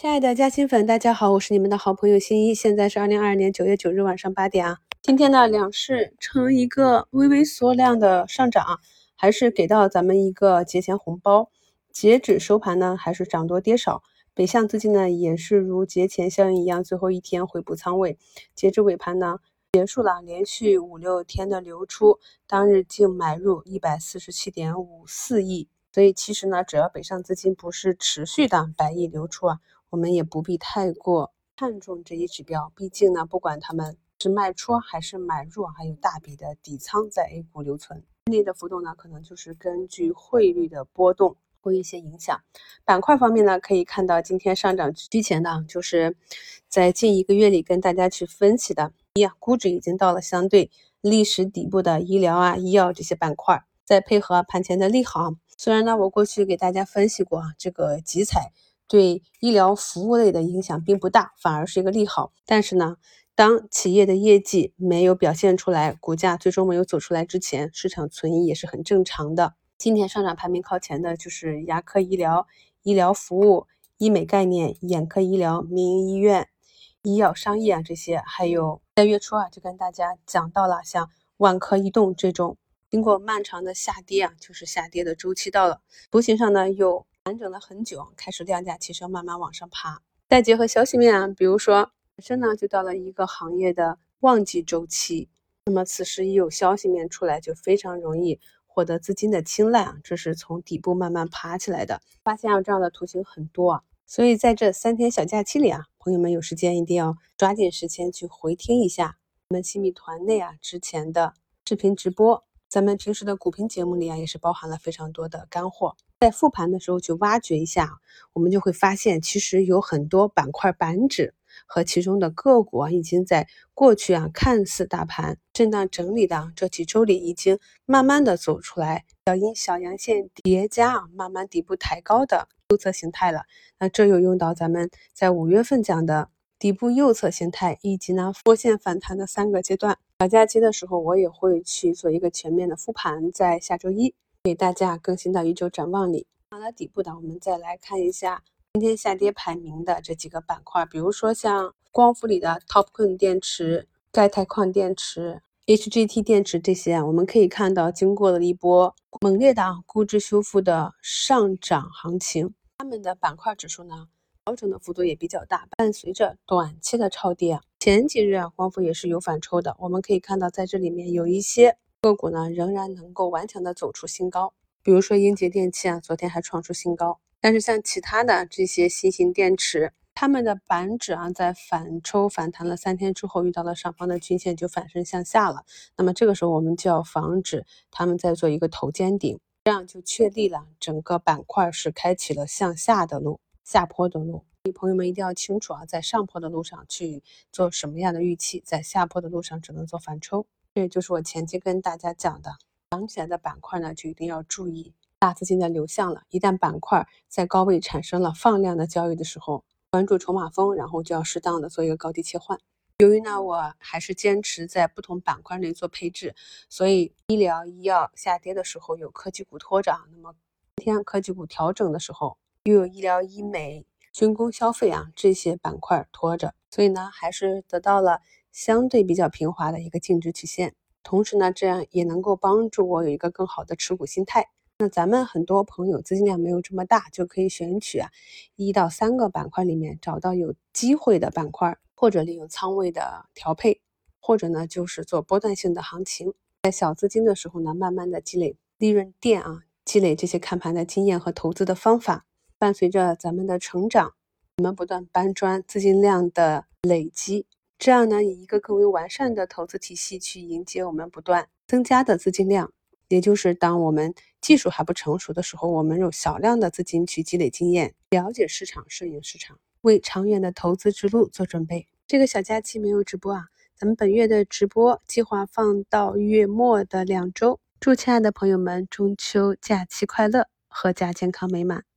亲爱的嘉兴粉，大家好，我是你们的好朋友新一。现在是二零二二年九月九日晚上八点啊。今天呢，两市呈一个微微缩量的上涨，还是给到咱们一个节前红包。截止收盘呢，还是涨多跌少。北向资金呢，也是如节前效应一样，最后一天回补仓位。截至尾盘呢，结束了连续五六天的流出，当日净买入一百四十七点五四亿。所以其实呢，只要北上资金不是持续的百亿流出啊。我们也不必太过看重这一指标，毕竟呢，不管他们是卖出还是买入，还有大笔的底仓在 A 股留存，内的浮动呢，可能就是根据汇率的波动会有一些影响。板块方面呢，可以看到今天上涨之前呢，就是在近一个月里跟大家去分析的，一啊，估值已经到了相对历史底部的医疗啊、医药这些板块，再配合盘前的利好，虽然呢，我过去给大家分析过啊，这个集采。对医疗服务类的影响并不大，反而是一个利好。但是呢，当企业的业绩没有表现出来，股价最终没有走出来之前，市场存疑也是很正常的。今天上涨排名靠前的就是牙科医疗、医疗服务、医美概念、眼科医疗、民营医院、医药商业啊这些，还有在月初啊就跟大家讲到了，像万科移动这种，经过漫长的下跌啊，就是下跌的周期到了，图形上呢有。盘整了很久，开始量价齐升，慢慢往上爬。再结合消息面啊，比如说本身呢就到了一个行业的旺季周期，那么此时一有消息面出来，就非常容易获得资金的青睐啊。这是从底部慢慢爬起来的。发现啊这样的图形很多啊，所以在这三天小假期里啊，朋友们有时间一定要抓紧时间去回听一下我们新米团内啊之前的视频直播。咱们平时的股评节目里啊，也是包含了非常多的干货。在复盘的时候去挖掘一下，我们就会发现，其实有很多板块板指和其中的个股啊，已经在过去啊看似大盘震荡整理的这几周里，已经慢慢的走出来，小阴小阳线叠加啊，慢慢底部抬高的右侧形态了。那这又用到咱们在五月份讲的。底部右侧形态以及呢波线反弹的三个阶段，小假期的时候我也会去做一个全面的复盘，在下周一给大家更新到一周展望里。好了，底部的我们再来看一下今天下跌排名的这几个板块，比如说像光伏里的 TOPCon 电池、钙钛矿电池、HGT 电池这些，我们可以看到经过了一波猛烈的估值修复的上涨行情，他们的板块指数呢？调整的幅度也比较大，伴随着短期的超跌啊，前几日啊，光伏也是有反抽的。我们可以看到，在这里面有一些个股呢，仍然能够顽强的走出新高，比如说英杰电器啊，昨天还创出新高。但是像其他的这些新型电池，它们的板指啊，在反抽反弹了三天之后，遇到了上方的均线就反身向下了。那么这个时候，我们就要防止他们在做一个头肩顶，这样就确立了整个板块是开启了向下的路。下坡的路，朋友们一定要清楚啊，在上坡的路上去做什么样的预期，在下坡的路上只能做反抽。这就是我前期跟大家讲的，涨起来的板块呢，就一定要注意大资金的流向了。一旦板块在高位产生了放量的交易的时候，关注筹码峰，然后就要适当的做一个高低切换。由于呢，我还是坚持在不同板块内做配置，所以医疗医药下跌的时候有科技股拖着，那么今天科技股调整的时候。又有医疗医美、军工消费啊这些板块拖着，所以呢还是得到了相对比较平滑的一个净值曲线。同时呢，这样也能够帮助我有一个更好的持股心态。那咱们很多朋友资金量没有这么大，就可以选取啊一到三个板块里面找到有机会的板块，或者利用仓位的调配，或者呢就是做波段性的行情，在小资金的时候呢，慢慢的积累利润垫啊，积累这些看盘的经验和投资的方法。伴随着咱们的成长，我们不断搬砖，资金量的累积，这样呢，以一个更为完善的投资体系去迎接我们不断增加的资金量。也就是当我们技术还不成熟的时候，我们用少量的资金去积累经验，了解市场，适应市场，为长远的投资之路做准备。这个小假期没有直播啊，咱们本月的直播计划放到月末的两周。祝亲爱的朋友们中秋假期快乐，阖家健康美满。